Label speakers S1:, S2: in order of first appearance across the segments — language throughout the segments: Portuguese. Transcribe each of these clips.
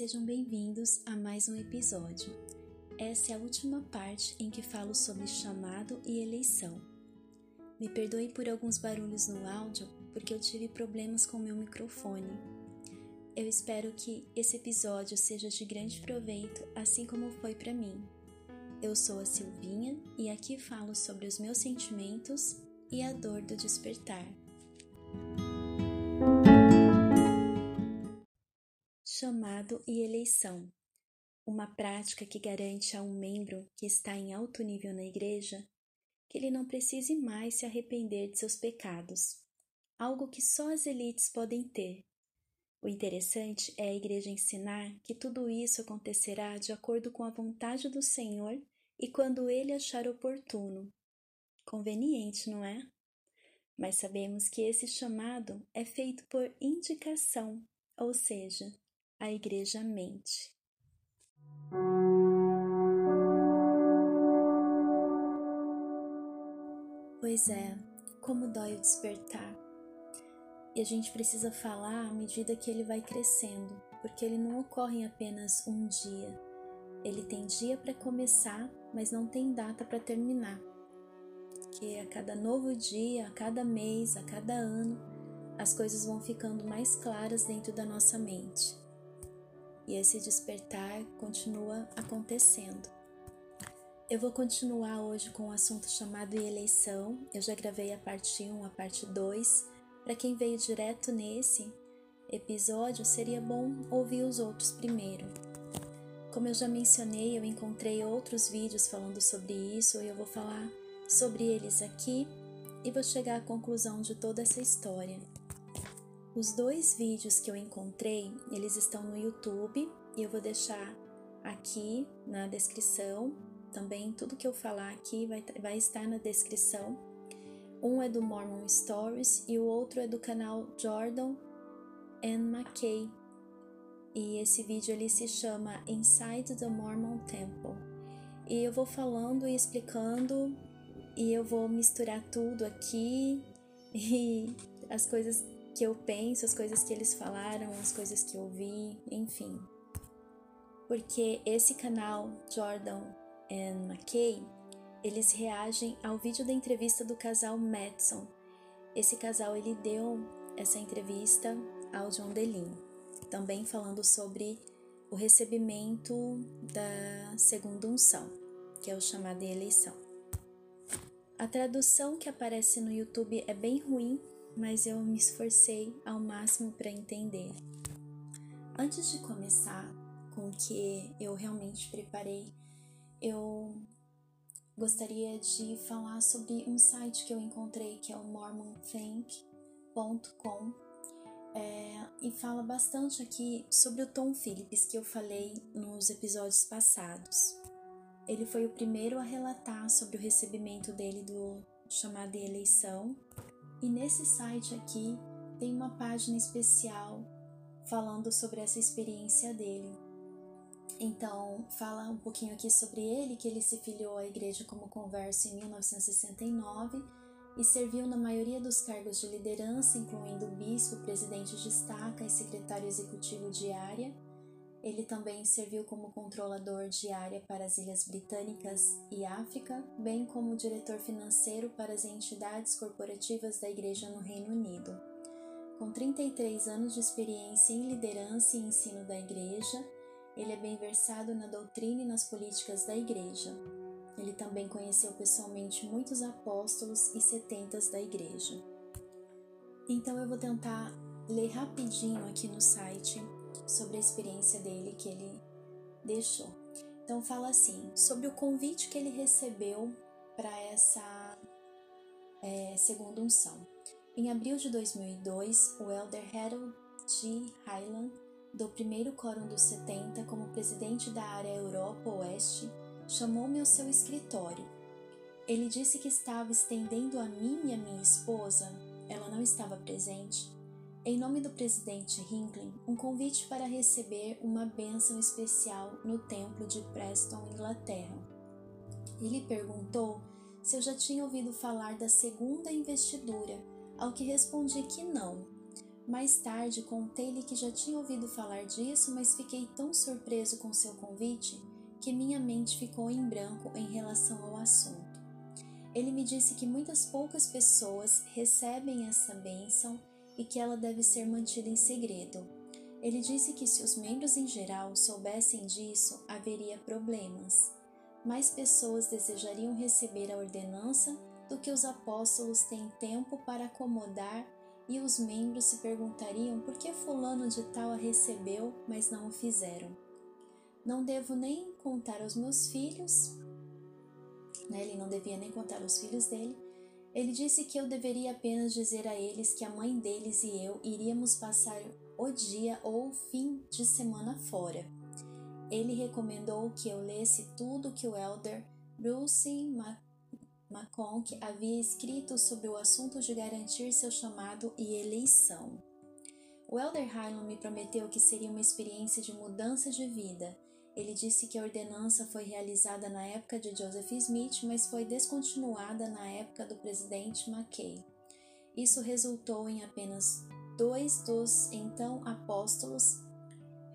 S1: sejam bem-vindos a mais um episódio. Essa é a última parte em que falo sobre chamado e eleição. Me perdoe por alguns barulhos no áudio, porque eu tive problemas com meu microfone. Eu espero que esse episódio seja de grande proveito, assim como foi para mim. Eu sou a Silvinha e aqui falo sobre os meus sentimentos e a dor do despertar. Chamado e eleição. Uma prática que garante a um membro que está em alto nível na igreja que ele não precise mais se arrepender de seus pecados, algo que só as elites podem ter. O interessante é a igreja ensinar que tudo isso acontecerá de acordo com a vontade do Senhor e quando ele achar oportuno. Conveniente, não é? Mas sabemos que esse chamado é feito por indicação, ou seja, a igreja mente. Pois é, como dói o despertar. E a gente precisa falar à medida que ele vai crescendo, porque ele não ocorre em apenas um dia. Ele tem dia para começar, mas não tem data para terminar. Que a cada novo dia, a cada mês, a cada ano, as coisas vão ficando mais claras dentro da nossa mente e esse despertar continua acontecendo. Eu vou continuar hoje com o um assunto chamado eleição. Eu já gravei a parte 1, a parte 2. Para quem veio direto nesse episódio, seria bom ouvir os outros primeiro. Como eu já mencionei, eu encontrei outros vídeos falando sobre isso e eu vou falar sobre eles aqui e vou chegar à conclusão de toda essa história. Os dois vídeos que eu encontrei, eles estão no YouTube e eu vou deixar aqui na descrição. Também tudo que eu falar aqui vai, vai estar na descrição. Um é do Mormon Stories e o outro é do canal Jordan and McKay. E esse vídeo ele se chama Inside the Mormon Temple. E eu vou falando e explicando e eu vou misturar tudo aqui e as coisas que eu penso, as coisas que eles falaram, as coisas que eu vi, enfim. Porque esse canal Jordan and McKay, eles reagem ao vídeo da entrevista do casal Madison. Esse casal ele deu essa entrevista ao John Delin, também falando sobre o recebimento da segunda unção, que é o chamado eleição. A tradução que aparece no YouTube é bem ruim mas eu me esforcei ao máximo para entender. Antes de começar com o que eu realmente preparei, eu gostaria de falar sobre um site que eu encontrei que é o mormonthink.com é, e fala bastante aqui sobre o Tom Phillips que eu falei nos episódios passados. Ele foi o primeiro a relatar sobre o recebimento dele do chamado eleição e nesse site aqui tem uma página especial falando sobre essa experiência dele. Então, fala um pouquinho aqui sobre ele, que ele se filiou à igreja como converso em 1969 e serviu na maioria dos cargos de liderança, incluindo bispo, presidente de estaca e secretário executivo de área ele também serviu como controlador de área para as Ilhas Britânicas e África, bem como diretor financeiro para as entidades corporativas da Igreja no Reino Unido. Com 33 anos de experiência em liderança e ensino da Igreja, ele é bem versado na doutrina e nas políticas da Igreja. Ele também conheceu pessoalmente muitos apóstolos e setentas da Igreja. Então eu vou tentar ler rapidinho aqui no site sobre a experiência dele que ele deixou. Então fala assim sobre o convite que ele recebeu para essa é, segunda unção. Em abril de 2002, o elder Harold G. Highland, do primeiro Quórum dos 70 como presidente da área Europa Oeste, chamou-me ao seu escritório. Ele disse que estava estendendo a mim e a minha esposa, ela não estava presente, em nome do presidente Hinckley, um convite para receber uma bênção especial no templo de Preston, Inglaterra. Ele perguntou se eu já tinha ouvido falar da segunda investidura, ao que respondi que não. Mais tarde contei-lhe que já tinha ouvido falar disso, mas fiquei tão surpreso com seu convite que minha mente ficou em branco em relação ao assunto. Ele me disse que muitas poucas pessoas recebem essa bênção e que ela deve ser mantida em segredo. Ele disse que se os membros em geral soubessem disso, haveria problemas. Mais pessoas desejariam receber a ordenança do que os apóstolos têm tempo para acomodar e os membros se perguntariam por que fulano de tal a recebeu, mas não o fizeram. Não devo nem contar aos meus filhos, né? ele não devia nem contar aos filhos dele. Ele disse que eu deveria apenas dizer a eles que a mãe deles e eu iríamos passar o dia ou o fim de semana fora. Ele recomendou que eu lesse tudo que o elder Bruce McConk havia escrito sobre o assunto de garantir seu chamado e eleição. O elder Highland me prometeu que seria uma experiência de mudança de vida ele disse que a ordenança foi realizada na época de Joseph Smith, mas foi descontinuada na época do presidente McKay. Isso resultou em apenas dois dos então apóstolos,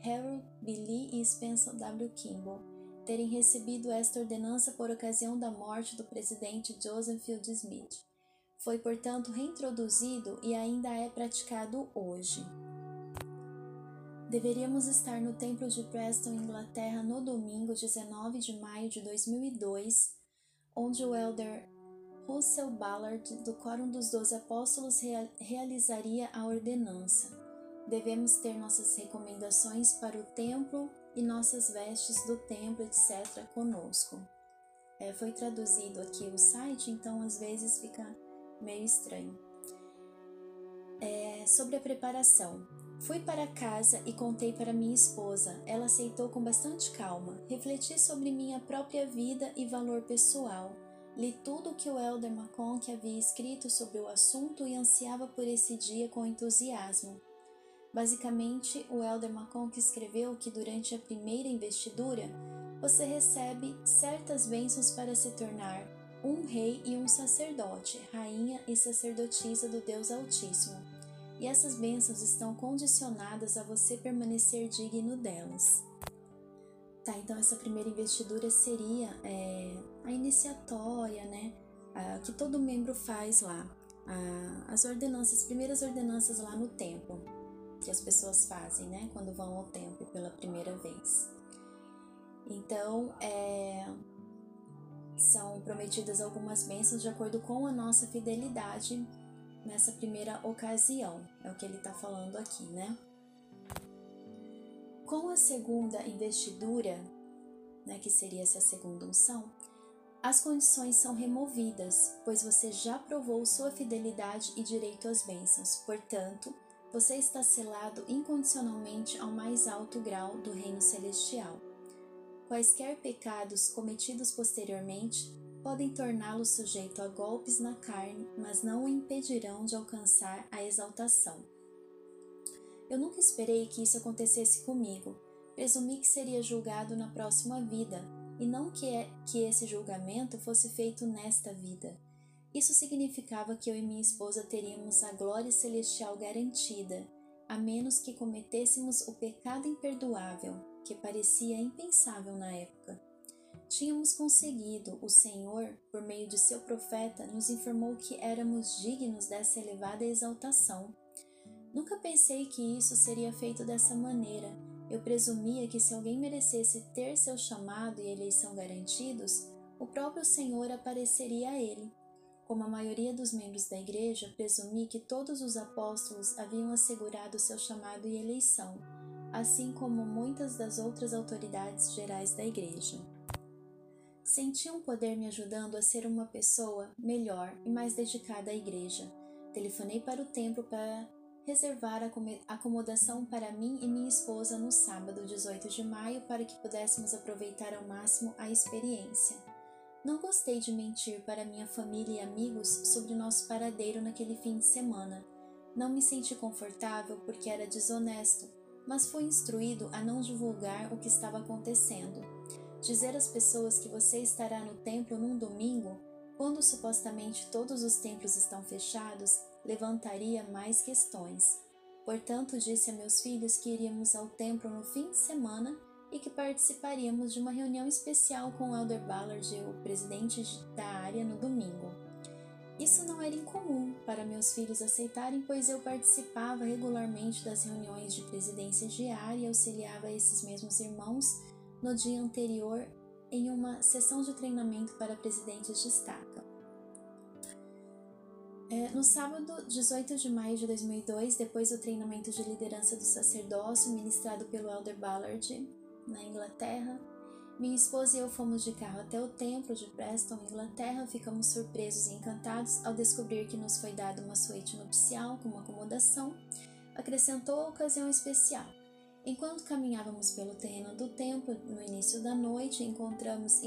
S1: Harold B. Lee e Spencer W. Kimball, terem recebido esta ordenança por ocasião da morte do presidente Joseph Field Smith. Foi, portanto, reintroduzido e ainda é praticado hoje. Deveríamos estar no templo de Preston, Inglaterra, no domingo 19 de maio de 2002, onde o elder Russell Ballard, do Quórum dos Doze Apóstolos, realizaria a ordenança. Devemos ter nossas recomendações para o templo e nossas vestes do templo, etc., conosco. É, foi traduzido aqui o site, então às vezes fica meio estranho. É, sobre a preparação. Fui para casa e contei para minha esposa. Ela aceitou com bastante calma. Refleti sobre minha própria vida e valor pessoal. Li tudo o que o Elder McConk havia escrito sobre o assunto e ansiava por esse dia com entusiasmo. Basicamente, o Elder McConk escreveu que durante a primeira investidura, você recebe certas bênçãos para se tornar um rei e um sacerdote, rainha e sacerdotisa do Deus Altíssimo e essas bênçãos estão condicionadas a você permanecer digno delas. Tá, então essa primeira investidura seria é, a iniciatória, né? A, que todo membro faz lá. A, as ordenanças, as primeiras ordenanças lá no templo, que as pessoas fazem, né? Quando vão ao templo pela primeira vez. Então, é, são prometidas algumas bênçãos de acordo com a nossa fidelidade nessa primeira ocasião, é o que ele está falando aqui, né? Com a segunda investidura, né, que seria essa segunda unção, as condições são removidas, pois você já provou sua fidelidade e direito às bênçãos. Portanto, você está selado incondicionalmente ao mais alto grau do reino celestial. Quaisquer pecados cometidos posteriormente podem torná-lo sujeito a golpes na carne, mas não o impedirão de alcançar a exaltação. Eu nunca esperei que isso acontecesse comigo. Presumi que seria julgado na próxima vida, e não que, é, que esse julgamento fosse feito nesta vida. Isso significava que eu e minha esposa teríamos a glória celestial garantida, a menos que cometêssemos o pecado imperdoável, que parecia impensável na época. Tínhamos conseguido, o Senhor, por meio de seu profeta, nos informou que éramos dignos dessa elevada exaltação. Nunca pensei que isso seria feito dessa maneira. Eu presumia que se alguém merecesse ter seu chamado e eleição garantidos, o próprio Senhor apareceria a ele. Como a maioria dos membros da igreja, presumi que todos os apóstolos haviam assegurado seu chamado e eleição, assim como muitas das outras autoridades gerais da igreja. Senti um poder me ajudando a ser uma pessoa melhor e mais dedicada à igreja. Telefonei para o templo para reservar a acomodação para mim e minha esposa no sábado 18 de maio para que pudéssemos aproveitar ao máximo a experiência. Não gostei de mentir para minha família e amigos sobre nosso paradeiro naquele fim de semana. Não me senti confortável porque era desonesto, mas fui instruído a não divulgar o que estava acontecendo. Dizer às pessoas que você estará no templo num domingo, quando supostamente todos os templos estão fechados, levantaria mais questões. Portanto, disse a meus filhos que iríamos ao templo no fim de semana e que participaríamos de uma reunião especial com o Elder Ballard, o presidente da área, no domingo. Isso não era incomum para meus filhos aceitarem, pois eu participava regularmente das reuniões de presidência diária e auxiliava esses mesmos irmãos no dia anterior em uma sessão de treinamento para presidentes de estaca. É, no sábado, 18 de maio de 2002, depois do treinamento de liderança do sacerdócio ministrado pelo Elder Ballard na Inglaterra, minha esposa e eu fomos de carro até o templo de Preston, Inglaterra. Ficamos surpresos e encantados ao descobrir que nos foi dada uma suíte nupcial com uma acomodação. Acrescentou a ocasião especial. Enquanto caminhávamos pelo terreno do templo no início da noite, encontramos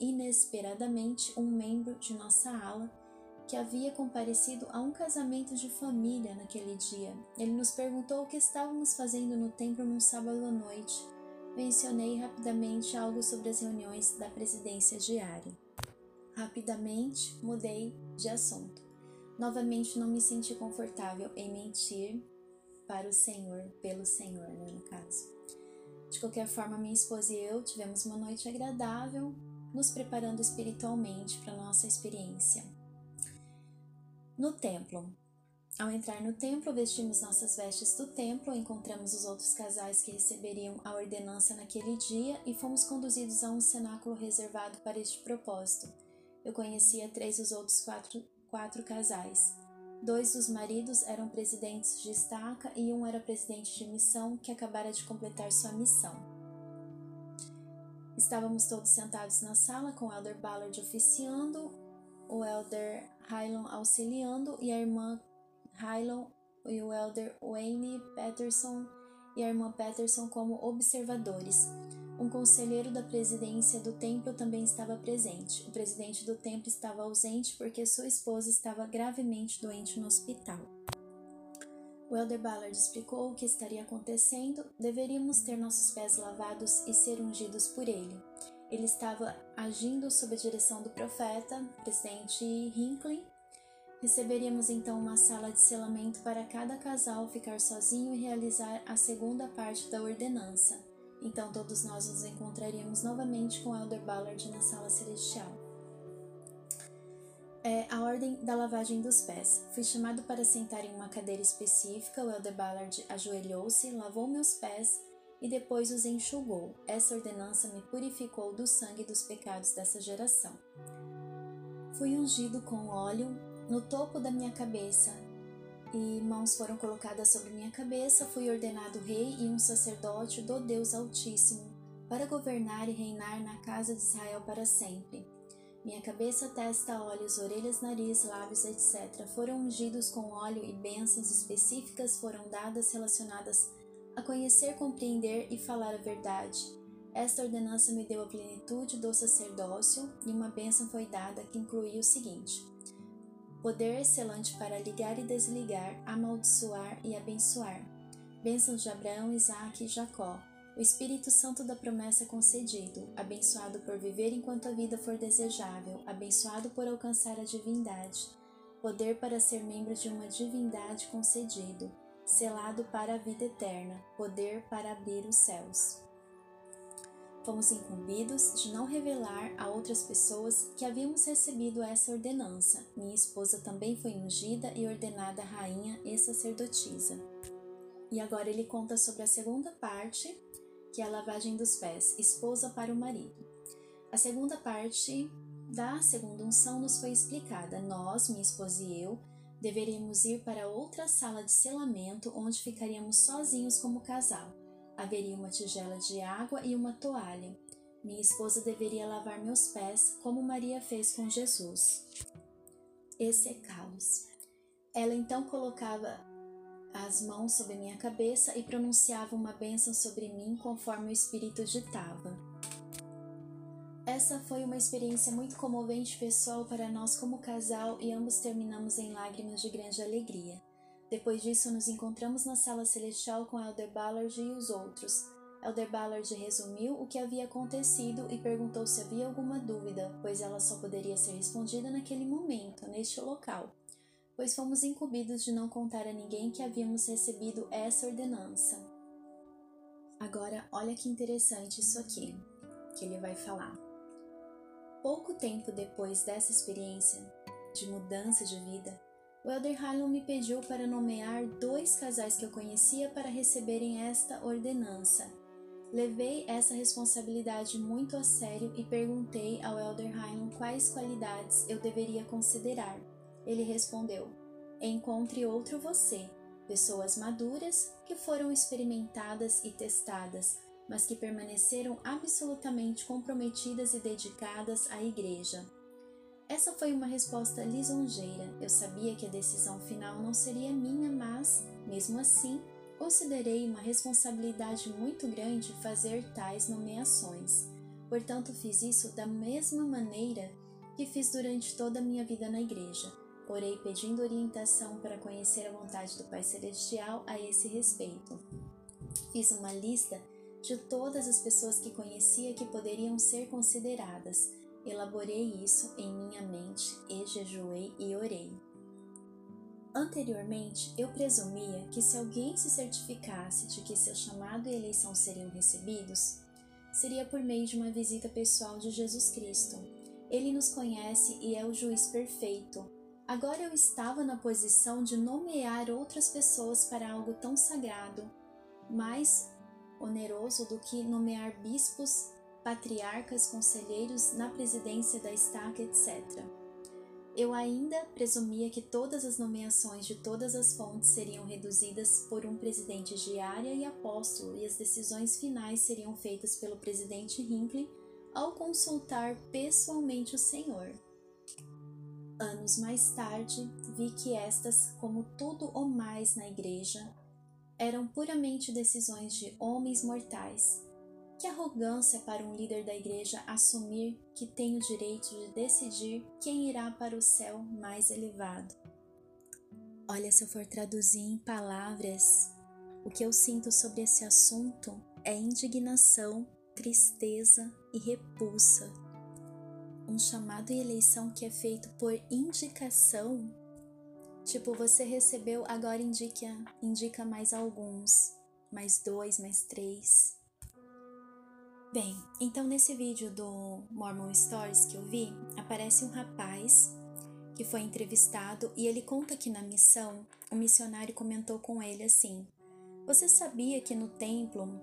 S1: inesperadamente um membro de nossa ala que havia comparecido a um casamento de família naquele dia. Ele nos perguntou o que estávamos fazendo no templo num sábado à noite. Mencionei rapidamente algo sobre as reuniões da presidência diária. Rapidamente mudei de assunto. Novamente não me senti confortável em mentir para o Senhor, pelo Senhor, né, no caso. De qualquer forma, minha esposa e eu tivemos uma noite agradável, nos preparando espiritualmente para nossa experiência. No templo. Ao entrar no templo, vestimos nossas vestes do templo, encontramos os outros casais que receberiam a ordenança naquele dia e fomos conduzidos a um cenáculo reservado para este propósito. Eu conhecia três dos outros quatro, quatro casais. Dois dos maridos eram presidentes de estaca e um era presidente de missão que acabara de completar sua missão. Estávamos todos sentados na sala com o Elder Ballard oficiando, o Elder Hylon auxiliando e a irmã Hylon e o elder Wayne Patterson e a irmã Patterson como observadores. Um conselheiro da presidência do templo também estava presente. O presidente do templo estava ausente porque sua esposa estava gravemente doente no hospital. O elder Ballard explicou o que estaria acontecendo. Deveríamos ter nossos pés lavados e ser ungidos por ele. Ele estava agindo sob a direção do profeta, presidente Hinckley. Receberíamos então uma sala de selamento para cada casal ficar sozinho e realizar a segunda parte da ordenança. Então todos nós nos encontraríamos novamente com Elder Ballard na sala celestial. É a ordem da lavagem dos pés. Fui chamado para sentar em uma cadeira específica. O Elder Ballard ajoelhou-se, lavou meus pés e depois os enxugou. Essa ordenança me purificou do sangue dos pecados dessa geração. Fui ungido com óleo no topo da minha cabeça e mãos foram colocadas sobre minha cabeça. Fui ordenado rei e um sacerdote do Deus Altíssimo para governar e reinar na casa de Israel para sempre. Minha cabeça, testa, olhos, orelhas, nariz, lábios, etc., foram ungidos com óleo e bênçãos específicas foram dadas relacionadas a conhecer, compreender e falar a verdade. Esta ordenança me deu a plenitude do sacerdócio e uma bênção foi dada que incluía o seguinte: poder excelente para ligar e desligar, amaldiçoar e abençoar. Bênçãos de Abraão, Isaque e Jacó. O Espírito Santo da promessa concedido, abençoado por viver enquanto a vida for desejável, abençoado por alcançar a divindade, poder para ser membro de uma divindade concedido, selado para a vida eterna, poder para abrir os céus. Fomos incumbidos de não revelar a outras pessoas que havíamos recebido essa ordenança. Minha esposa também foi ungida e ordenada rainha e sacerdotisa. E agora ele conta sobre a segunda parte, que é a lavagem dos pés, esposa para o marido. A segunda parte da segunda unção nos foi explicada. Nós, minha esposa e eu, Deveríamos ir para outra sala de selamento onde ficaríamos sozinhos como casal. Haveria uma tigela de água e uma toalha. Minha esposa deveria lavar meus pés, como Maria fez com Jesus, e secá-los. Ela então colocava as mãos sobre minha cabeça e pronunciava uma bênção sobre mim conforme o Espírito ditava. Essa foi uma experiência muito comovente pessoal para nós como casal e ambos terminamos em lágrimas de grande alegria. Depois disso, nos encontramos na sala celestial com Elder Ballard e os outros. Elder Ballard resumiu o que havia acontecido e perguntou se havia alguma dúvida, pois ela só poderia ser respondida naquele momento, neste local. pois fomos incumbidos de não contar a ninguém que havíamos recebido essa ordenança. Agora, olha que interessante isso aqui que ele vai falar. Pouco tempo depois dessa experiência de mudança de vida, o Elder Harlan me pediu para nomear dois casais que eu conhecia para receberem esta ordenança. Levei essa responsabilidade muito a sério e perguntei ao Elder Harlan quais qualidades eu deveria considerar. Ele respondeu: Encontre outro você, pessoas maduras que foram experimentadas e testadas, mas que permaneceram absolutamente comprometidas e dedicadas à Igreja. Essa foi uma resposta lisonjeira. Eu sabia que a decisão final não seria minha, mas, mesmo assim, considerei uma responsabilidade muito grande fazer tais nomeações. Portanto, fiz isso da mesma maneira que fiz durante toda a minha vida na igreja orei pedindo orientação para conhecer a vontade do Pai Celestial a esse respeito. Fiz uma lista de todas as pessoas que conhecia que poderiam ser consideradas. Elaborei isso em minha mente e jejuei e orei. Anteriormente, eu presumia que se alguém se certificasse de que seu chamado e eleição seriam recebidos, seria por meio de uma visita pessoal de Jesus Cristo. Ele nos conhece e é o juiz perfeito, Agora eu estava na posição de nomear outras pessoas para algo tão sagrado, mais oneroso do que nomear bispos, patriarcas, conselheiros na presidência da estaca, etc. Eu ainda presumia que todas as nomeações de todas as fontes seriam reduzidas por um presidente de área e apóstolo, e as decisões finais seriam feitas pelo presidente Hinckley ao consultar pessoalmente o Senhor. Anos mais tarde, vi que estas, como tudo o mais na igreja, eram puramente decisões de homens mortais. Que arrogância para um líder da igreja assumir que tem o direito de decidir quem irá para o céu mais elevado. Olha, se eu for traduzir em palavras, o que eu sinto sobre esse assunto é indignação, tristeza e repulsa um chamado e eleição que é feito por indicação, tipo, você recebeu, agora indica, indica mais alguns, mais dois, mais três. Bem, então nesse vídeo do Mormon Stories que eu vi, aparece um rapaz que foi entrevistado e ele conta que na missão, o missionário comentou com ele assim: Você sabia que no templo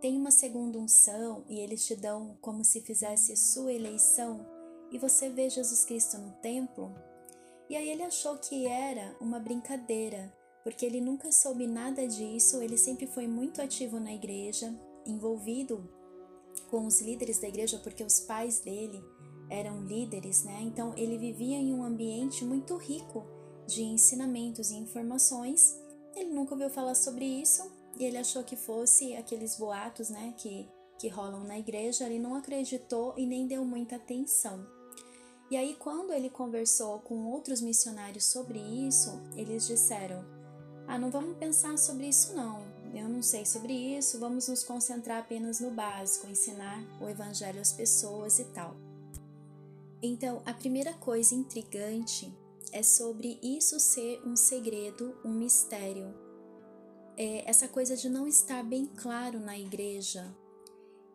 S1: tem uma segunda unção e eles te dão como se fizesse sua eleição e você vê Jesus Cristo no templo? E aí ele achou que era uma brincadeira, porque ele nunca soube nada disso, ele sempre foi muito ativo na igreja, envolvido com os líderes da igreja, porque os pais dele eram líderes, né? Então ele vivia em um ambiente muito rico de ensinamentos e informações. Ele nunca ouviu falar sobre isso e ele achou que fosse aqueles boatos, né, que que rolam na igreja, ele não acreditou e nem deu muita atenção. E aí, quando ele conversou com outros missionários sobre isso, eles disseram: Ah, não vamos pensar sobre isso, não. Eu não sei sobre isso, vamos nos concentrar apenas no básico, ensinar o evangelho às pessoas e tal. Então, a primeira coisa intrigante é sobre isso ser um segredo, um mistério. É essa coisa de não estar bem claro na igreja,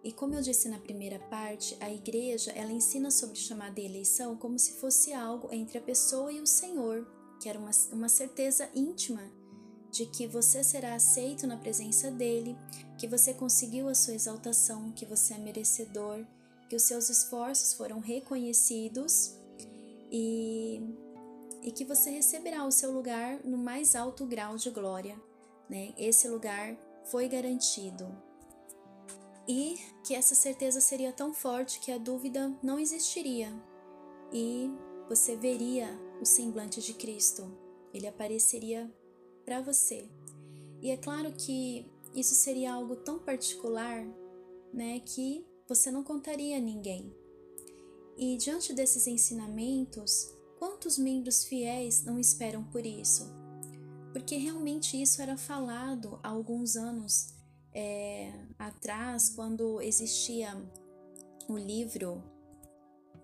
S1: e como eu disse na primeira parte, a igreja ela ensina sobre chamada eleição como se fosse algo entre a pessoa e o Senhor, que era uma, uma certeza íntima de que você será aceito na presença dele, que você conseguiu a sua exaltação, que você é merecedor, que os seus esforços foram reconhecidos e, e que você receberá o seu lugar no mais alto grau de glória. Né? Esse lugar foi garantido e que essa certeza seria tão forte que a dúvida não existiria e você veria o semblante de Cristo, ele apareceria para você. E é claro que isso seria algo tão particular, né, que você não contaria a ninguém. E diante desses ensinamentos, quantos membros fiéis não esperam por isso? Porque realmente isso era falado há alguns anos é, atrás, quando existia o livro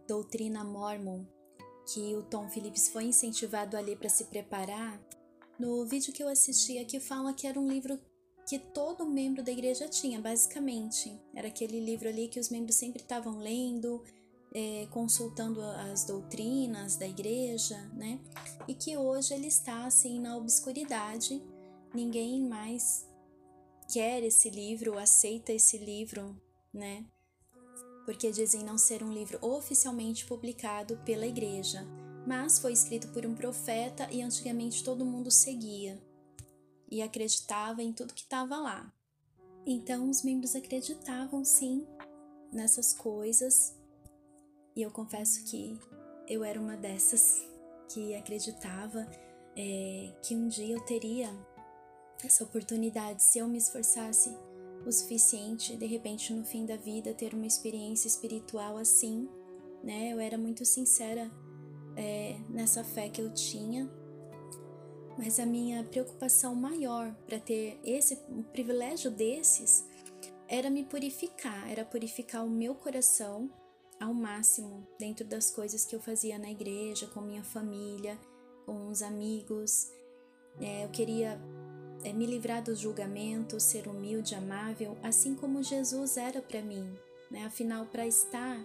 S1: Doutrina Mormon, que o Tom Phillips foi incentivado a ler para se preparar, no vídeo que eu assisti aqui fala que era um livro que todo membro da igreja tinha, basicamente. Era aquele livro ali que os membros sempre estavam lendo, é, consultando as doutrinas da igreja, né? E que hoje ele está assim na obscuridade, ninguém mais quer esse livro, aceita esse livro, né? Porque dizem não ser um livro oficialmente publicado pela igreja, mas foi escrito por um profeta e antigamente todo mundo seguia e acreditava em tudo que estava lá. Então os membros acreditavam sim nessas coisas e eu confesso que eu era uma dessas que acreditava é, que um dia eu teria essa oportunidade se eu me esforçasse o suficiente, de repente no fim da vida ter uma experiência espiritual assim, né? Eu era muito sincera é, nessa fé que eu tinha, mas a minha preocupação maior para ter esse um privilégio desses era me purificar, era purificar o meu coração ao máximo dentro das coisas que eu fazia na igreja, com minha família, com os amigos. É, eu queria é, me livrar dos julgamentos, ser humilde, amável, assim como Jesus era para mim. Né? Afinal, para estar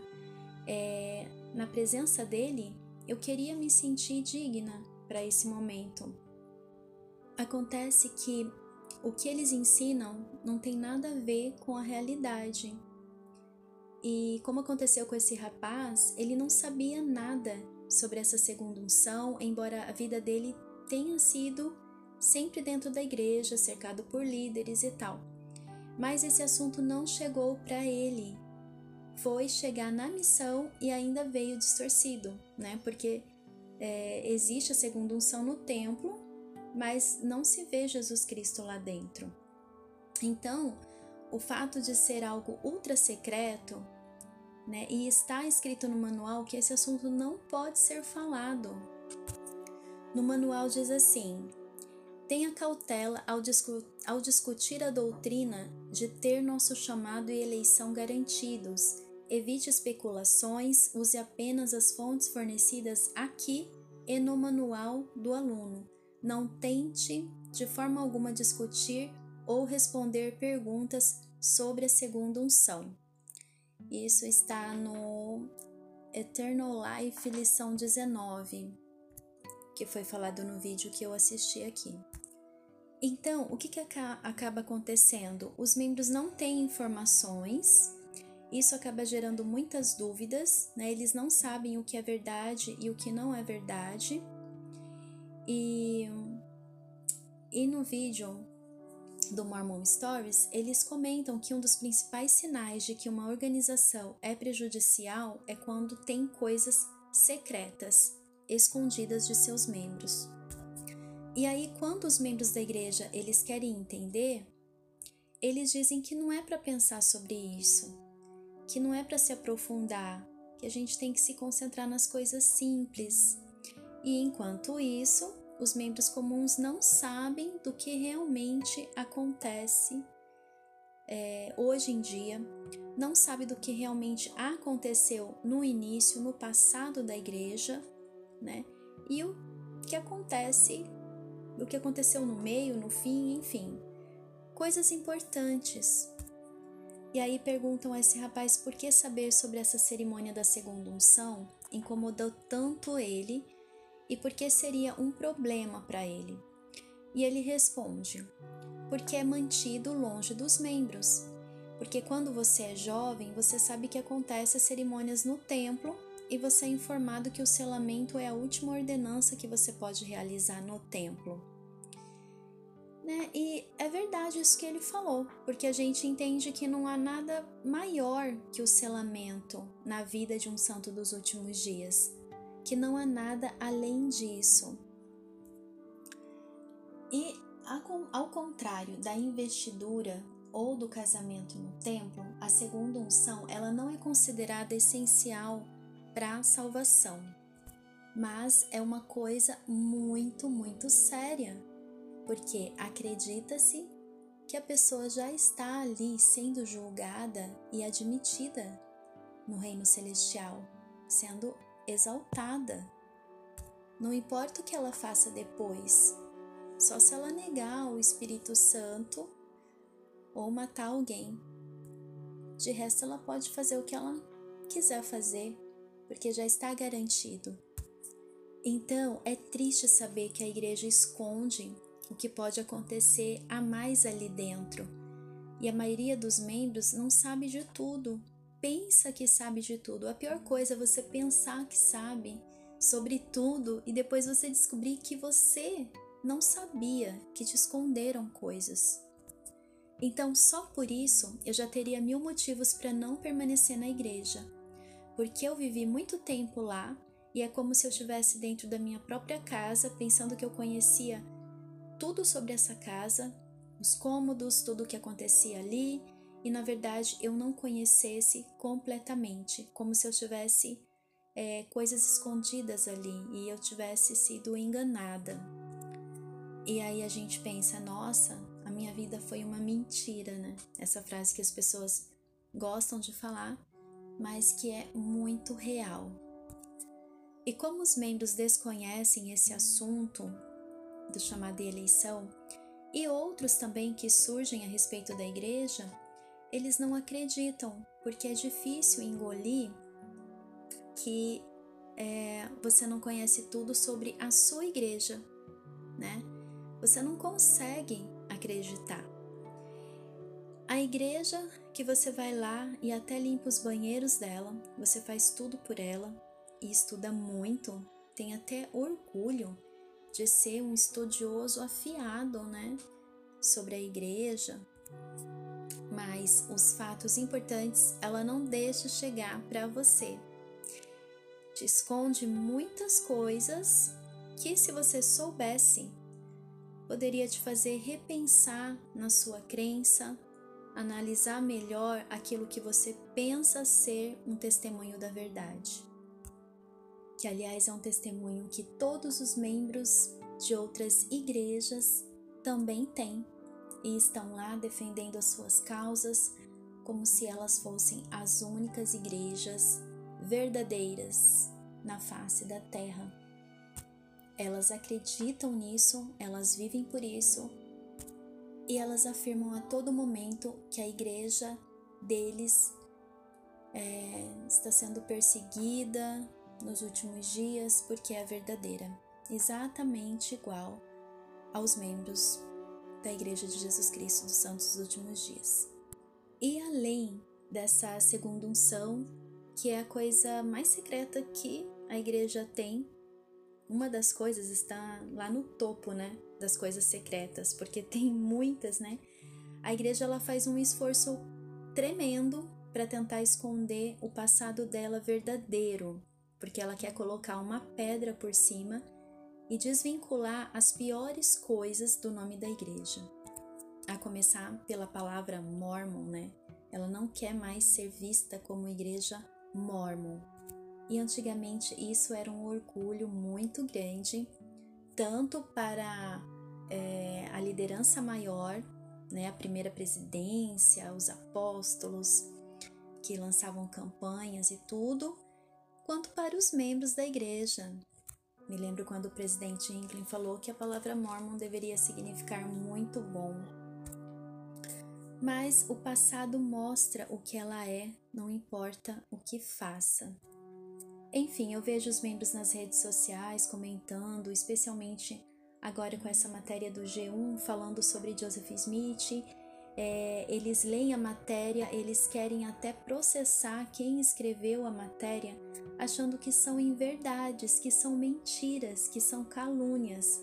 S1: é, na presença dele, eu queria me sentir digna para esse momento. Acontece que o que eles ensinam não tem nada a ver com a realidade. E como aconteceu com esse rapaz, ele não sabia nada sobre essa segunda unção, embora a vida dele tenha sido sempre dentro da igreja, cercado por líderes e tal. Mas esse assunto não chegou para ele. Foi chegar na missão e ainda veio distorcido, né? Porque é, existe a segunda unção no templo, mas não se vê Jesus Cristo lá dentro. Então, o fato de ser algo ultra secreto, né, e está escrito no manual que esse assunto não pode ser falado. No manual diz assim: tenha cautela ao, discu ao discutir a doutrina de ter nosso chamado e eleição garantidos. Evite especulações, use apenas as fontes fornecidas aqui e no manual do aluno. Não tente de forma alguma discutir ou responder perguntas sobre a segunda unção. Isso está no Eternal Life, lição 19, que foi falado no vídeo que eu assisti aqui. Então, o que, que acaba acontecendo? Os membros não têm informações, isso acaba gerando muitas dúvidas, né? Eles não sabem o que é verdade e o que não é verdade. E, e no vídeo do Mormon Stories, eles comentam que um dos principais sinais de que uma organização é prejudicial é quando tem coisas secretas escondidas de seus membros. E aí, quando os membros da igreja eles querem entender, eles dizem que não é para pensar sobre isso, que não é para se aprofundar, que a gente tem que se concentrar nas coisas simples. E enquanto isso, os membros comuns não sabem do que realmente acontece é, hoje em dia, não sabe do que realmente aconteceu no início, no passado da igreja, né? E o que acontece, o que aconteceu no meio, no fim, enfim, coisas importantes. E aí perguntam a esse rapaz por que saber sobre essa cerimônia da segunda unção incomodou tanto ele e por que seria um problema para ele. E ele responde: porque é mantido longe dos membros. Porque quando você é jovem, você sabe que acontece as cerimônias no templo e você é informado que o selamento é a última ordenança que você pode realizar no templo. Né? E é verdade isso que ele falou, porque a gente entende que não há nada maior que o selamento na vida de um santo dos últimos dias que não há nada além disso. E ao contrário da investidura ou do casamento no templo, a segunda unção ela não é considerada essencial para a salvação, mas é uma coisa muito, muito séria, porque acredita-se que a pessoa já está ali sendo julgada e admitida no reino celestial, sendo exaltada Não importa o que ela faça depois, só se ela negar o Espírito Santo ou matar alguém. De resto, ela pode fazer o que ela quiser fazer, porque já está garantido. Então, é triste saber que a igreja esconde o que pode acontecer a mais ali dentro. E a maioria dos membros não sabe de tudo, pensa que sabe de tudo. A pior coisa é você pensar que sabe sobre tudo e depois você descobrir que você não sabia, que te esconderam coisas. Então, só por isso eu já teria mil motivos para não permanecer na igreja, porque eu vivi muito tempo lá e é como se eu estivesse dentro da minha própria casa, pensando que eu conhecia tudo sobre essa casa, os cômodos, tudo o que acontecia ali, e na verdade eu não conhecesse completamente, como se eu tivesse é, coisas escondidas ali e eu tivesse sido enganada. E aí a gente pensa, nossa, a minha vida foi uma mentira, né? Essa frase que as pessoas gostam de falar, mas que é muito real. E como os membros desconhecem esse assunto do chamado eleição e outros também que surgem a respeito da igreja, eles não acreditam, porque é difícil engolir que é, você não conhece tudo sobre a sua igreja, né? Você não consegue acreditar. A igreja que você vai lá e até limpa os banheiros dela, você faz tudo por ela e estuda muito, tem até orgulho de ser um estudioso afiado, né? Sobre a igreja. Mas os fatos importantes ela não deixa chegar para você. Te esconde muitas coisas que, se você soubesse, poderia te fazer repensar na sua crença, analisar melhor aquilo que você pensa ser um testemunho da verdade que aliás é um testemunho que todos os membros de outras igrejas também têm e estão lá defendendo as suas causas como se elas fossem as únicas igrejas verdadeiras na face da terra. Elas acreditam nisso, elas vivem por isso e elas afirmam a todo momento que a igreja deles é, está sendo perseguida, nos últimos dias porque é verdadeira, exatamente igual aos membros da Igreja de Jesus Cristo dos Santos dos Últimos Dias. E além dessa segunda unção, que é a coisa mais secreta que a igreja tem, uma das coisas está lá no topo, né, das coisas secretas, porque tem muitas, né? A igreja ela faz um esforço tremendo para tentar esconder o passado dela verdadeiro, porque ela quer colocar uma pedra por cima e desvincular as piores coisas do nome da igreja. A começar pela palavra mormon, né? Ela não quer mais ser vista como igreja mormon. E antigamente isso era um orgulho muito grande, tanto para é, a liderança maior, né, a primeira presidência, os apóstolos que lançavam campanhas e tudo, quanto para os membros da igreja. Me lembro quando o presidente Inclin falou que a palavra mormon deveria significar muito bom. Mas o passado mostra o que ela é, não importa o que faça. Enfim, eu vejo os membros nas redes sociais comentando, especialmente agora com essa matéria do G1 falando sobre Joseph Smith é, eles leem a matéria, eles querem até processar quem escreveu a matéria, achando que são inverdades, que são mentiras, que são calúnias,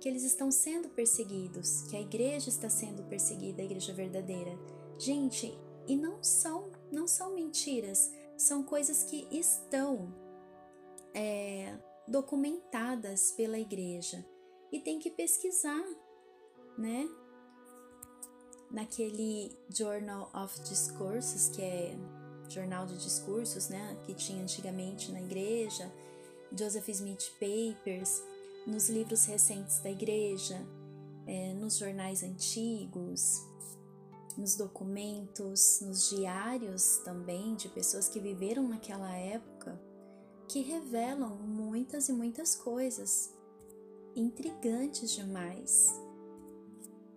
S1: que eles estão sendo perseguidos, que a igreja está sendo perseguida, a igreja verdadeira. Gente, e não são, não são mentiras, são coisas que estão é, documentadas pela igreja e tem que pesquisar, né? Naquele Journal of Discourses, que é jornal de discursos, né, que tinha antigamente na igreja, Joseph Smith Papers, nos livros recentes da igreja, é, nos jornais antigos, nos documentos, nos diários também de pessoas que viveram naquela época, que revelam muitas e muitas coisas intrigantes demais.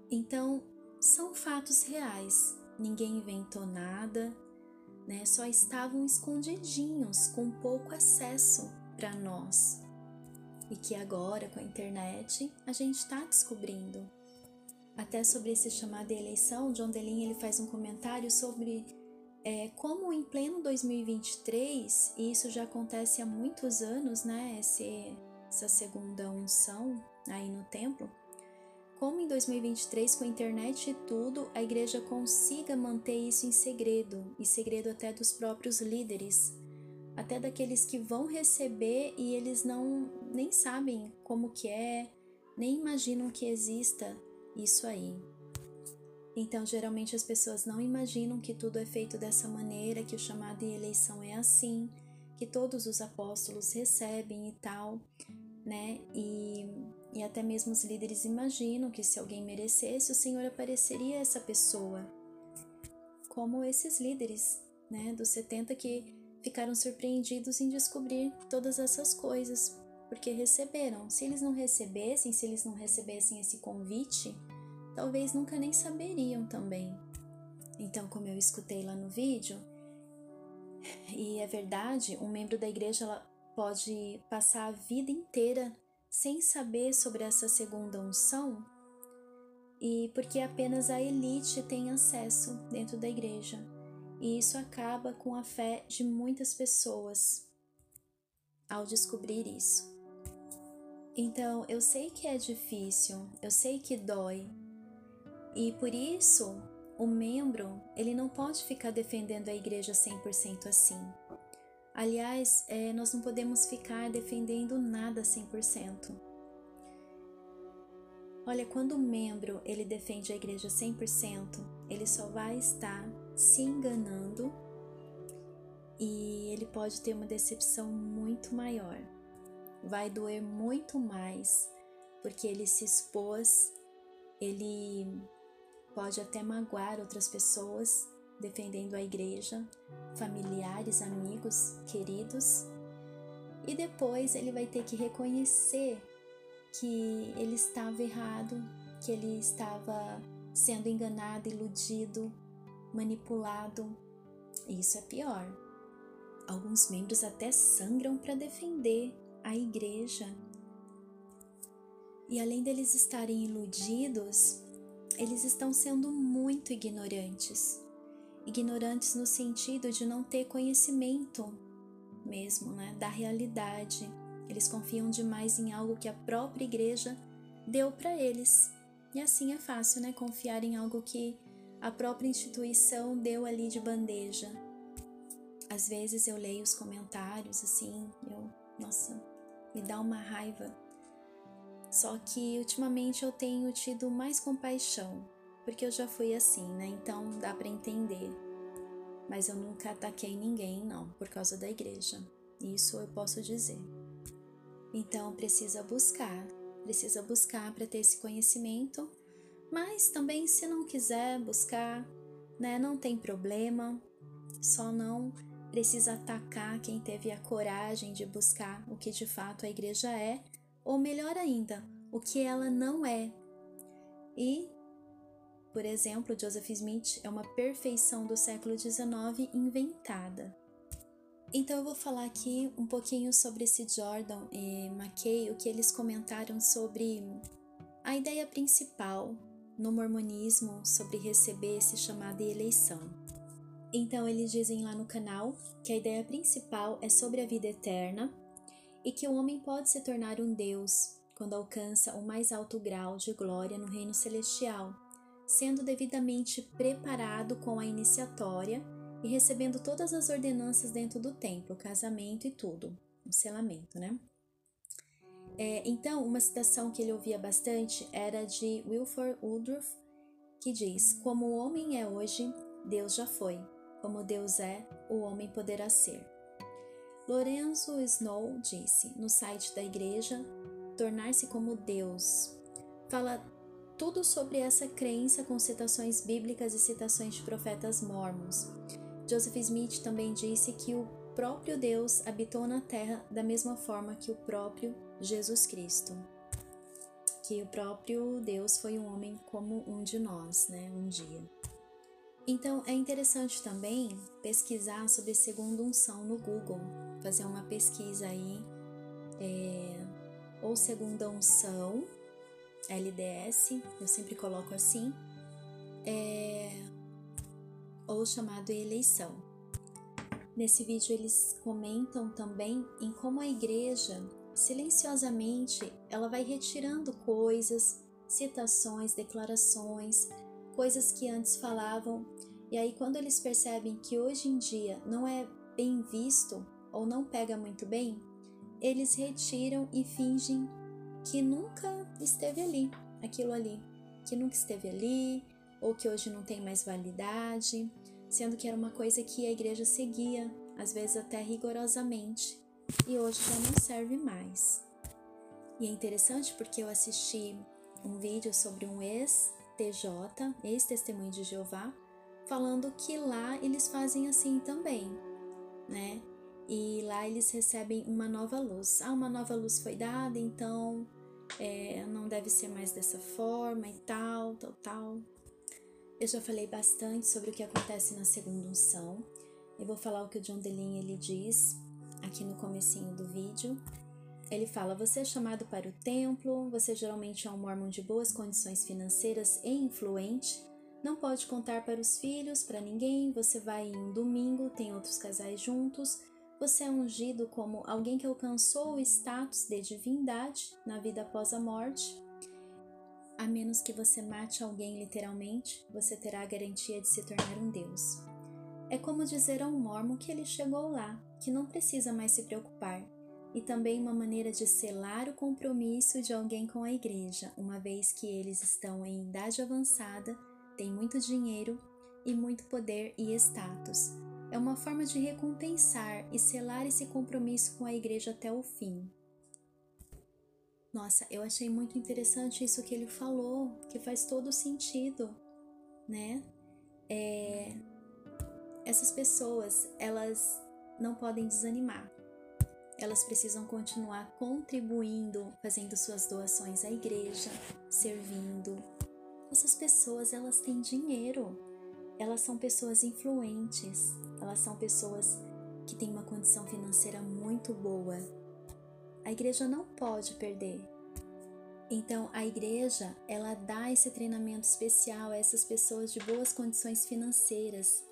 S1: Então, são fatos reais, ninguém inventou nada, né? Só estavam escondidinhos, com pouco acesso para nós. E que agora, com a internet, a gente está descobrindo. Até sobre esse chamado eleição, John Delin ele faz um comentário sobre é, como em pleno 2023, e isso já acontece há muitos anos, né? Esse, essa segunda unção aí no templo, como em 2023, com a internet e tudo, a igreja consiga manter isso em segredo, e segredo até dos próprios líderes, até daqueles que vão receber e eles não nem sabem como que é, nem imaginam que exista isso aí. Então, geralmente as pessoas não imaginam que tudo é feito dessa maneira, que o chamado de eleição é assim, que todos os apóstolos recebem e tal, né? E, e até mesmo os líderes imaginam que se alguém merecesse, o Senhor apareceria a essa pessoa. Como esses líderes, né, dos 70 que ficaram surpreendidos em descobrir todas essas coisas, porque receberam. Se eles não recebessem, se eles não recebessem esse convite, talvez nunca nem saberiam também. Então, como eu escutei lá no vídeo, e é verdade, um membro da igreja pode passar a vida inteira sem saber sobre essa segunda unção, e porque apenas a elite tem acesso dentro da igreja. E isso acaba com a fé de muitas pessoas ao descobrir isso. Então, eu sei que é difícil, eu sei que dói, e por isso, o membro, ele não pode ficar defendendo a igreja 100% assim. Aliás, é, nós não podemos ficar defendendo nada 100%. Olha, quando o membro ele defende a igreja 100%, ele só vai estar se enganando e ele pode ter uma decepção muito maior. Vai doer muito mais porque ele se expôs, ele pode até magoar outras pessoas defendendo a igreja, familiares, amigos, queridos, e depois ele vai ter que reconhecer que ele estava errado, que ele estava sendo enganado, iludido, manipulado. Isso é pior. Alguns membros até sangram para defender a igreja. E além deles estarem iludidos, eles estão sendo muito ignorantes. Ignorantes no sentido de não ter conhecimento mesmo, né, da realidade. Eles confiam demais em algo que a própria igreja deu para eles. E assim é fácil, né, confiar em algo que a própria instituição deu ali de bandeja. Às vezes eu leio os comentários assim, eu, nossa, me dá uma raiva só que ultimamente eu tenho tido mais compaixão, porque eu já fui assim, né? Então dá para entender. Mas eu nunca ataquei ninguém, não, por causa da igreja. Isso eu posso dizer. Então precisa buscar, precisa buscar para ter esse conhecimento, mas também se não quiser buscar, né, não tem problema. Só não precisa atacar quem teve a coragem de buscar o que de fato a igreja é ou melhor ainda, o que ela não é. E, por exemplo, Joseph Smith é uma perfeição do século XIX inventada. Então eu vou falar aqui um pouquinho sobre esse Jordan e McKay, o que eles comentaram sobre a ideia principal no mormonismo sobre receber esse chamado eleição. Então eles dizem lá no canal que a ideia principal é sobre a vida eterna e que o homem pode se tornar um Deus quando alcança o mais alto grau de glória no reino celestial, sendo devidamente preparado com a iniciatória e recebendo todas as ordenanças dentro do templo, casamento e tudo, o selamento, né? É, então, uma citação que ele ouvia bastante era de Wilford Woodruff, que diz: Como o homem é hoje, Deus já foi. Como Deus é, o homem poderá ser. Lorenzo Snow disse no site da igreja Tornar-se como Deus. Fala tudo sobre essa crença com citações bíblicas e citações de profetas mormons. Joseph Smith também disse que o próprio Deus habitou na terra da mesma forma que o próprio Jesus Cristo. Que o próprio Deus foi um homem como um de nós, né, um dia. Então é interessante também pesquisar sobre segunda unção no Google, fazer uma pesquisa aí, é, ou segunda unção, LDS, eu sempre coloco assim, é, ou chamado eleição. Nesse vídeo eles comentam também em como a igreja, silenciosamente, ela vai retirando coisas, citações, declarações, coisas que antes falavam, e aí quando eles percebem que hoje em dia não é bem visto ou não pega muito bem, eles retiram e fingem que nunca esteve ali, aquilo ali, que nunca esteve ali, ou que hoje não tem mais validade, sendo que era uma coisa que a igreja seguia, às vezes até rigorosamente, e hoje já não serve mais. E é interessante porque eu assisti um vídeo sobre um ex-TJ, ex-testemunho de Jeová, falando que lá eles fazem assim também, né? E lá eles recebem uma nova luz. Ah, uma nova luz foi dada, então é, não deve ser mais dessa forma e tal, tal, tal. Eu já falei bastante sobre o que acontece na segunda unção. Eu vou falar o que o John Delin ele diz aqui no comecinho do vídeo. Ele fala: "Você é chamado para o templo, você geralmente é um mormon de boas condições financeiras e influente, não pode contar para os filhos, para ninguém, você vai em um domingo, tem outros casais juntos, você é ungido como alguém que alcançou o status de divindade na vida após a morte, a menos que você mate alguém literalmente, você terá a garantia de se tornar um Deus. É como dizer a um mormon que ele chegou lá, que não precisa mais se preocupar, e também uma maneira de selar o compromisso de alguém com a igreja, uma vez que eles estão em idade avançada, têm muito dinheiro e muito poder e status. É uma forma de recompensar e selar esse compromisso com a igreja até o fim. Nossa, eu achei muito interessante isso que ele falou, que faz todo sentido, né? É, essas pessoas, elas não podem desanimar. Elas precisam continuar contribuindo, fazendo suas doações à igreja, servindo. Essas pessoas, elas têm dinheiro. Elas são pessoas influentes. Elas são pessoas que têm uma condição financeira muito boa a igreja não pode perder. Então, a igreja, ela dá esse treinamento especial a essas pessoas de boas condições financeiras,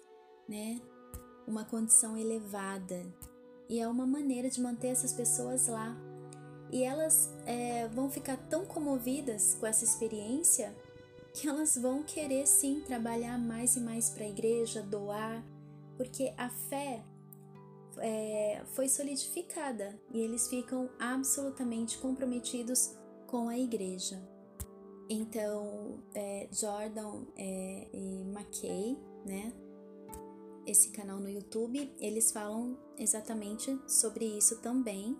S1: né? Uma condição elevada. E é uma maneira de manter essas pessoas lá. E elas é, vão ficar tão comovidas com essa experiência que elas vão querer sim trabalhar mais e mais para a igreja, doar, porque a fé é, foi solidificada e eles ficam absolutamente comprometidos com a igreja. Então, é, Jordan é, e McKay, né? Esse canal no YouTube, eles falam exatamente sobre isso também.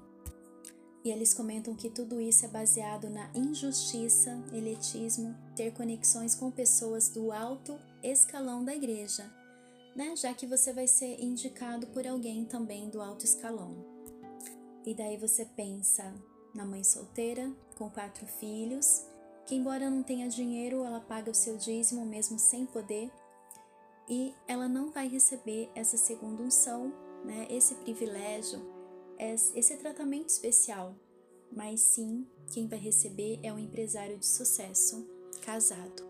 S1: E eles comentam que tudo isso é baseado na injustiça, elitismo, ter conexões com pessoas do alto escalão da igreja né? Já que você vai ser indicado por alguém também do alto escalão. E daí você pensa na mãe solteira com quatro filhos, que embora não tenha dinheiro, ela paga o seu dízimo mesmo sem poder, e ela não vai receber essa segunda unção, né? Esse privilégio, esse tratamento especial, mas sim quem vai receber é um empresário de sucesso, casado.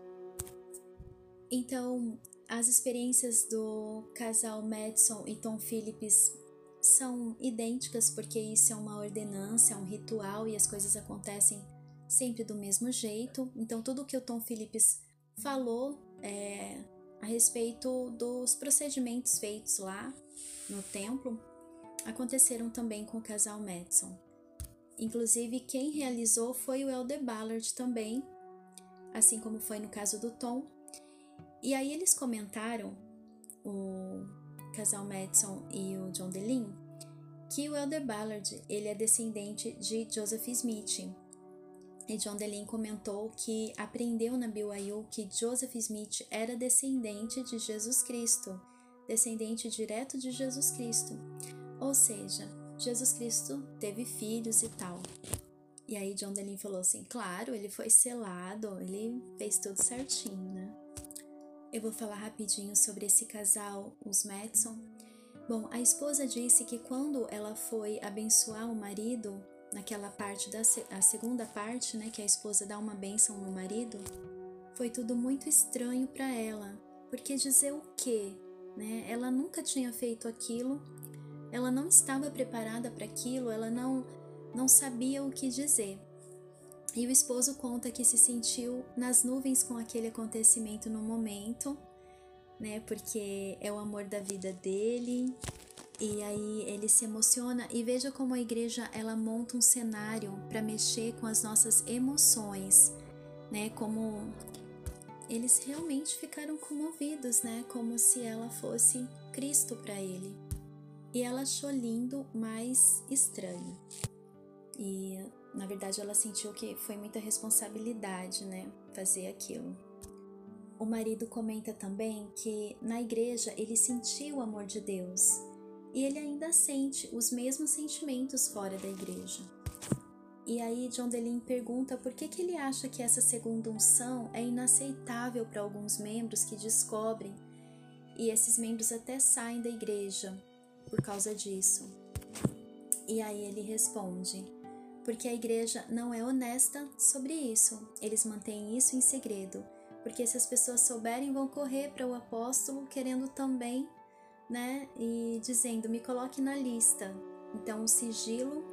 S1: Então, as experiências do casal Madison e Tom Phillips são idênticas porque isso é uma ordenança, é um ritual e as coisas acontecem sempre do mesmo jeito. Então, tudo que o Tom Phillips falou é, a respeito dos procedimentos feitos lá no templo aconteceram também com o casal Madison. Inclusive, quem realizou foi o Elder Ballard também, assim como foi no caso do Tom, e aí eles comentaram, o casal Madison e o John DeLin, que o Elder Ballard ele é descendente de Joseph Smith. E John DeLin comentou que aprendeu na BYU que Joseph Smith era descendente de Jesus Cristo, descendente direto de Jesus Cristo. Ou seja, Jesus Cristo teve filhos e tal. E aí John Delim falou assim: claro, ele foi selado, ele fez tudo certinho, né? Eu vou falar rapidinho sobre esse casal, os Madison. Bom, a esposa disse que quando ela foi abençoar o marido, naquela parte da a segunda parte, né, que a esposa dá uma bênção no marido, foi tudo muito estranho para ela, porque dizer o quê, né? Ela nunca tinha feito aquilo, ela não estava preparada para aquilo, ela não não sabia o que dizer. E o esposo conta que se sentiu nas nuvens com aquele acontecimento no momento, né? Porque é o amor da vida dele, e aí ele se emociona e veja como a igreja ela monta um cenário para mexer com as nossas emoções, né? Como eles realmente ficaram comovidos, né? Como se ela fosse Cristo para ele. E ela achou lindo, mas estranho. E na verdade ela sentiu que foi muita responsabilidade, né? Fazer aquilo. O marido comenta também que na igreja ele sentiu o amor de Deus e ele ainda sente os mesmos sentimentos fora da igreja. E aí John Delim pergunta por que, que ele acha que essa segunda unção é inaceitável para alguns membros que descobrem e esses membros até saem da igreja por causa disso. E aí ele responde: porque a igreja não é honesta sobre isso. Eles mantêm isso em segredo, porque se as pessoas souberem, vão correr para o apóstolo querendo também né? E dizendo: me coloque na lista. Então, o sigilo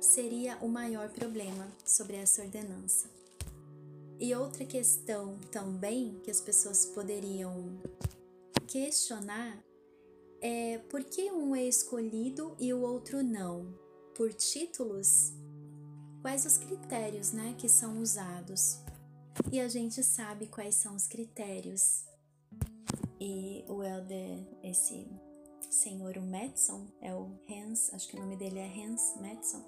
S1: seria o maior problema sobre essa ordenança. E outra questão também que as pessoas poderiam questionar é por que um é escolhido e o outro não? Por títulos? Quais os critérios, né, que são usados? E a gente sabe quais são os critérios. E o Elder, esse senhor, o Madison, é o Hans, acho que o nome dele é Hans Madison,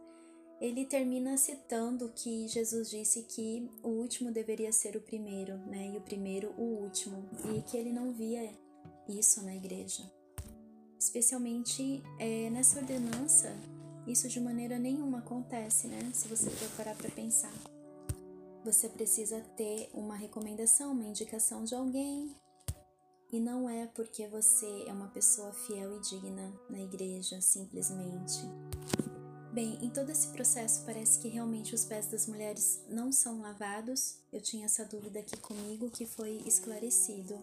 S1: ele termina citando que Jesus disse que o último deveria ser o primeiro, né? E o primeiro o último, e que ele não via isso na igreja. Especialmente é, nessa ordenança, isso de maneira nenhuma acontece, né? Se você for parar para pensar. Você precisa ter uma recomendação, uma indicação de alguém, e não é porque você é uma pessoa fiel e digna na igreja, simplesmente. Bem, em todo esse processo parece que realmente os pés das mulheres não são lavados. Eu tinha essa dúvida aqui comigo que foi esclarecido.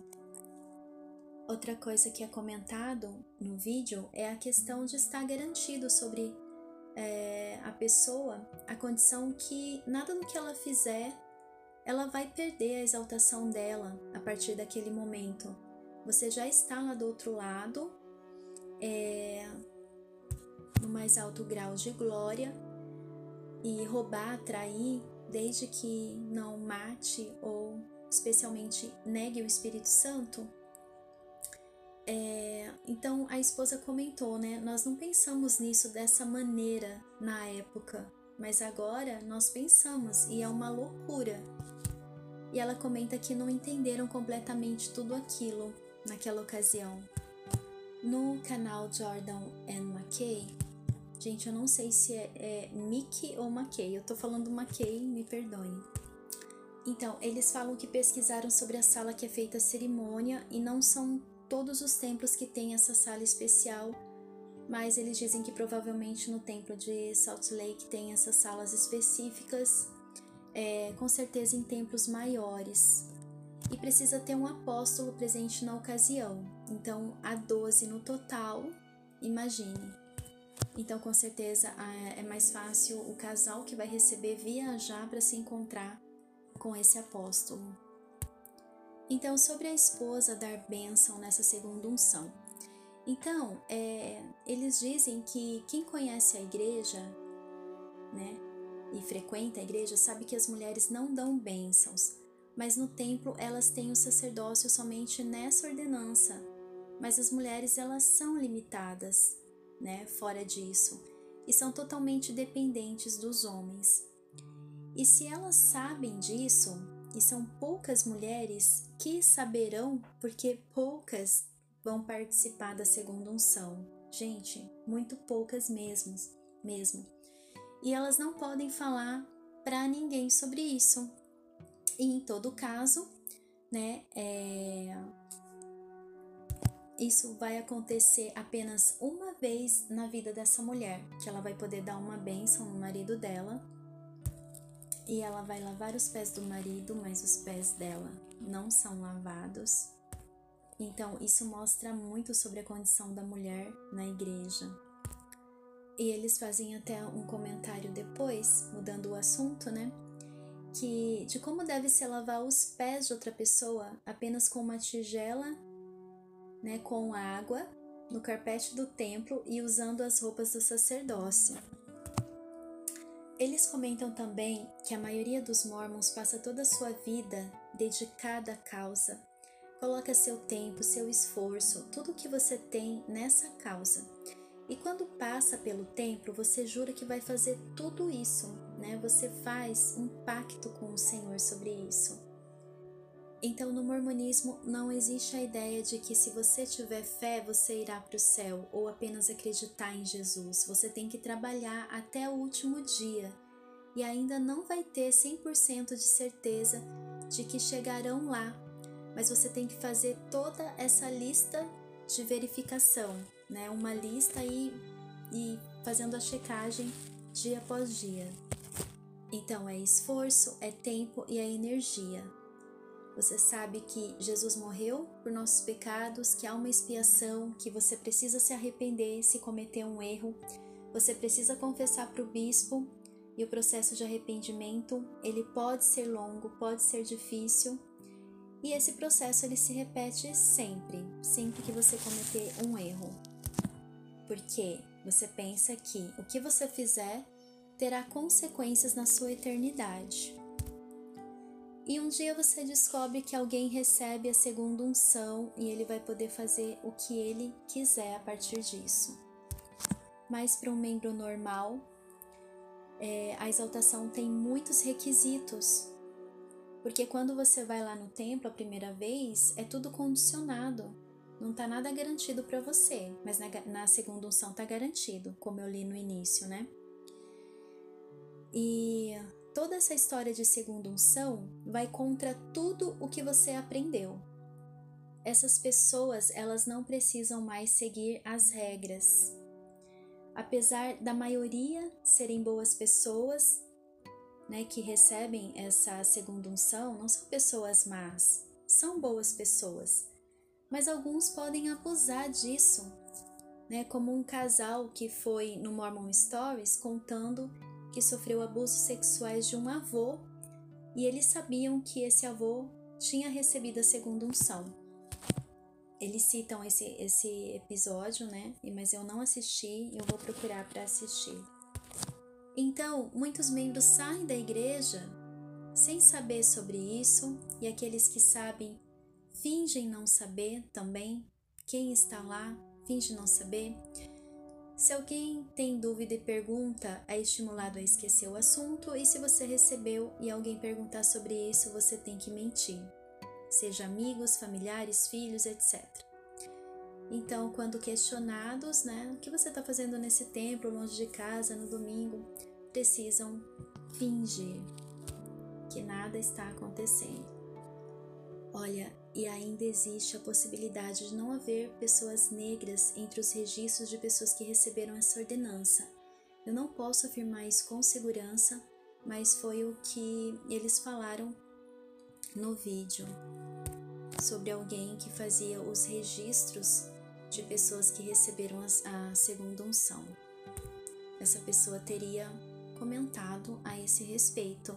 S1: Outra coisa que é comentado no vídeo é a questão de estar garantido sobre é, a pessoa a condição que nada do que ela fizer ela vai perder a exaltação dela a partir daquele momento você já está lá do outro lado, é, no mais alto grau de glória, e roubar, trair, desde que não mate ou especialmente negue o Espírito Santo. É, então a esposa comentou, né? Nós não pensamos nisso dessa maneira na época, mas agora nós pensamos e é uma loucura. E ela comenta que não entenderam completamente tudo aquilo naquela ocasião. No canal Jordan and McKay, gente, eu não sei se é, é Mickey ou McKay, eu tô falando McKay, me perdoem. Então, eles falam que pesquisaram sobre a sala que é feita a cerimônia e não são todos os templos que têm essa sala especial, mas eles dizem que provavelmente no templo de Salt Lake tem essas salas específicas, é, com certeza em templos maiores e precisa ter um apóstolo presente na ocasião. Então, há 12 no total, imagine. Então, com certeza, é mais fácil o casal que vai receber viajar para se encontrar com esse apóstolo. Então, sobre a esposa dar bênção nessa segunda unção. Então, é, eles dizem que quem conhece a igreja, né, e frequenta a igreja, sabe que as mulheres não dão bênçãos, mas no templo elas têm o sacerdócio somente nessa ordenança. Mas as mulheres elas são limitadas, né, fora disso, e são totalmente dependentes dos homens. E se elas sabem disso, e são poucas mulheres que saberão, porque poucas vão participar da segunda unção. Gente, muito poucas mesmo, mesmo. E elas não podem falar para ninguém sobre isso. E em todo caso, né, é, isso vai acontecer apenas uma vez na vida dessa mulher, que ela vai poder dar uma bênção no marido dela e ela vai lavar os pés do marido, mas os pés dela não são lavados. Então, isso mostra muito sobre a condição da mulher na igreja. E eles fazem até um comentário depois, mudando o assunto, né? Que de como deve se lavar os pés de outra pessoa apenas com uma tigela, né, com água no carpete do templo e usando as roupas do sacerdócio. Eles comentam também que a maioria dos mormons passa toda a sua vida dedicada à causa. Coloca seu tempo, seu esforço, tudo o que você tem nessa causa. E quando passa pelo templo, você jura que vai fazer tudo isso, né? Você faz um pacto com o Senhor sobre isso. Então, no mormonismo não existe a ideia de que se você tiver fé, você irá para o céu ou apenas acreditar em Jesus. Você tem que trabalhar até o último dia e ainda não vai ter 100% de certeza de que chegarão lá, mas você tem que fazer toda essa lista de verificação, né? Uma lista e, e fazendo a checagem dia após dia. Então, é esforço, é tempo e é energia. Você sabe que Jesus morreu por nossos pecados, que há uma expiação, que você precisa se arrepender se cometer um erro, você precisa confessar para o bispo e o processo de arrependimento, ele pode ser longo, pode ser difícil, e esse processo ele se repete sempre, sempre que você cometer um erro. Porque você pensa que o que você fizer terá consequências na sua eternidade. E um dia você descobre que alguém recebe a segunda unção e ele vai poder fazer o que ele quiser a partir disso. Mas para um membro normal, é, a exaltação tem muitos requisitos. Porque quando você vai lá no templo a primeira vez, é tudo condicionado. Não tá nada garantido para você, mas na, na segunda unção tá garantido, como eu li no início, né? E toda essa história de segunda unção vai contra tudo o que você aprendeu. Essas pessoas, elas não precisam mais seguir as regras. Apesar da maioria serem boas pessoas, né, que recebem essa segunda unção, não são pessoas más, são boas pessoas. Mas alguns podem abusar disso, né, como um casal que foi no Mormon Stories contando que sofreu abusos sexuais de um avô e eles sabiam que esse avô tinha recebido a segunda unção. Eles citam esse, esse episódio, né? Mas eu não assisti, eu vou procurar para assistir. Então, muitos membros saem da igreja sem saber sobre isso, e aqueles que sabem fingem não saber também. Quem está lá finge não saber. Se alguém tem dúvida e pergunta, é estimulado a esquecer o assunto, e se você recebeu e alguém perguntar sobre isso, você tem que mentir, seja amigos, familiares, filhos, etc. Então, quando questionados, né, o que você está fazendo nesse templo, longe de casa, no domingo, precisam fingir que nada está acontecendo. Olha, e ainda existe a possibilidade de não haver pessoas negras entre os registros de pessoas que receberam essa ordenança. Eu não posso afirmar isso com segurança, mas foi o que eles falaram no vídeo sobre alguém que fazia os registros de pessoas que receberam a segunda unção. Essa pessoa teria comentado a esse respeito.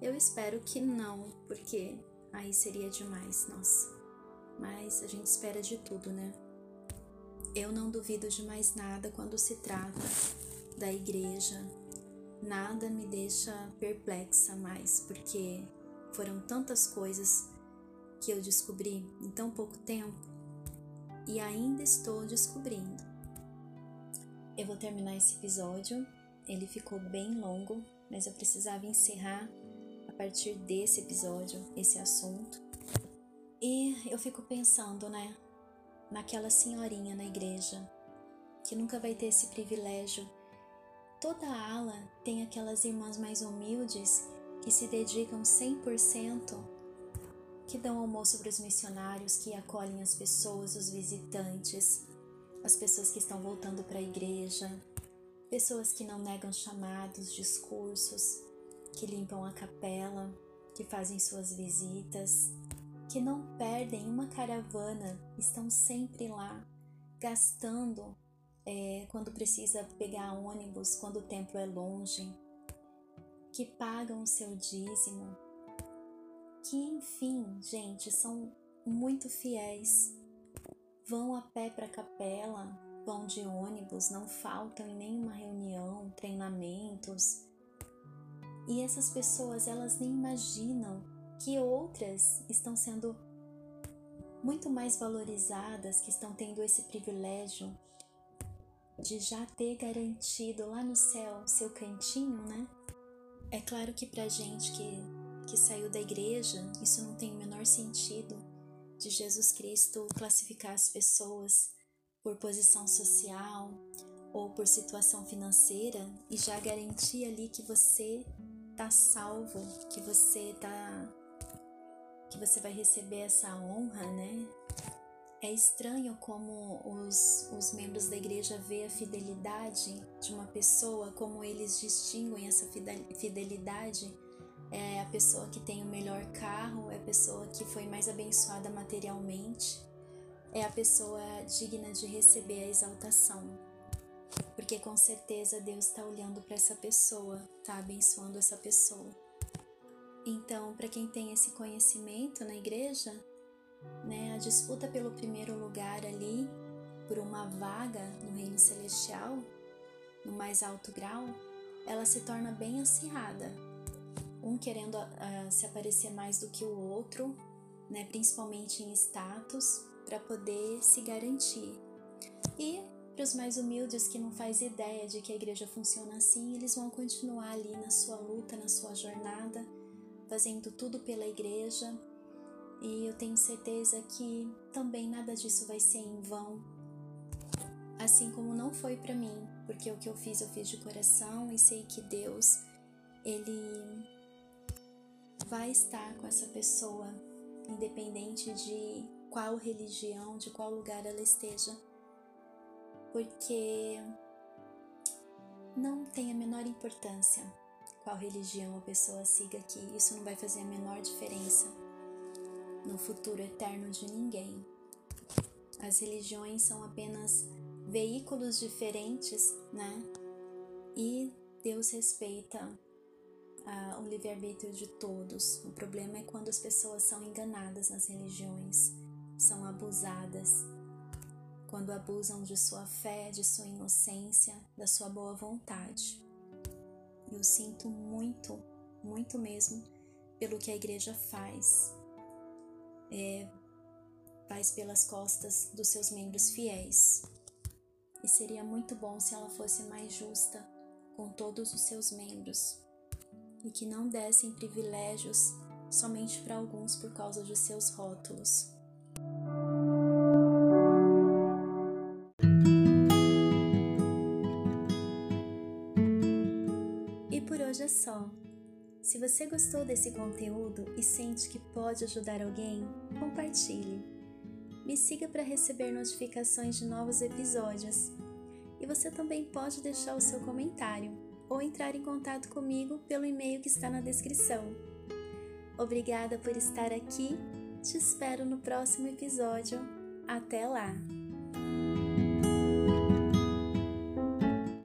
S1: Eu espero que não, porque aí seria demais, nossa. Mas a gente espera de tudo, né? Eu não duvido de mais nada quando se trata da igreja. Nada me deixa perplexa mais, porque foram tantas coisas que eu descobri em tão pouco tempo e ainda estou descobrindo. Eu vou terminar esse episódio, ele ficou bem longo, mas eu precisava encerrar partir desse episódio, esse assunto. E eu fico pensando, né, naquela senhorinha na igreja que nunca vai ter esse privilégio. Toda ala tem aquelas irmãs mais humildes que se dedicam 100%, que dão almoço para os missionários, que acolhem as pessoas, os visitantes, as pessoas que estão voltando para a igreja, pessoas que não negam chamados, discursos, que limpam a capela, que fazem suas visitas, que não perdem uma caravana, estão sempre lá, gastando é, quando precisa pegar ônibus, quando o templo é longe, que pagam o seu dízimo, que enfim, gente, são muito fiéis, vão a pé para a capela, vão de ônibus, não faltam em nenhuma reunião, treinamentos. E essas pessoas, elas nem imaginam que outras estão sendo muito mais valorizadas, que estão tendo esse privilégio de já ter garantido lá no céu seu cantinho, né? É claro que pra gente que, que saiu da igreja, isso não tem o menor sentido de Jesus Cristo classificar as pessoas por posição social ou por situação financeira e já garantir ali que você tá salvo, que você tá que você vai receber essa honra, né? É estranho como os, os membros da igreja vê a fidelidade de uma pessoa, como eles distinguem essa fidelidade. É a pessoa que tem o melhor carro, é a pessoa que foi mais abençoada materialmente, é a pessoa digna de receber a exaltação. Porque com certeza Deus está olhando para essa pessoa, está abençoando essa pessoa. Então, para quem tem esse conhecimento na igreja, né, a disputa pelo primeiro lugar ali, por uma vaga no reino celestial, no mais alto grau, ela se torna bem acirrada. Um querendo uh, se aparecer mais do que o outro, né, principalmente em status, para poder se garantir. E para os mais humildes que não faz ideia de que a igreja funciona assim, eles vão continuar ali na sua luta, na sua jornada, fazendo tudo pela igreja, e eu tenho certeza que também nada disso vai ser em vão. Assim como não foi para mim, porque o que eu fiz eu fiz de coração e sei que Deus ele vai estar com essa pessoa, independente de qual religião, de qual lugar ela esteja. Porque não tem a menor importância qual religião a pessoa siga aqui, isso não vai fazer a menor diferença no futuro eterno de ninguém. As religiões são apenas veículos diferentes, né? E Deus respeita ah, o livre-arbítrio de todos. O problema é quando as pessoas são enganadas nas religiões, são abusadas, quando abusam de sua fé, de sua inocência, da sua boa vontade. Eu sinto muito, muito mesmo pelo que a igreja faz é, faz pelas costas dos seus membros fiéis. E seria muito bom se ela fosse mais justa com todos os seus membros e que não dessem privilégios somente para alguns por causa de seus rótulos. Só. Se você gostou desse conteúdo e sente que pode ajudar alguém, compartilhe. Me siga para receber notificações de novos episódios. E você também pode deixar o seu comentário ou entrar em contato comigo pelo e-mail que está na descrição. Obrigada por estar aqui. Te espero no próximo episódio. Até lá!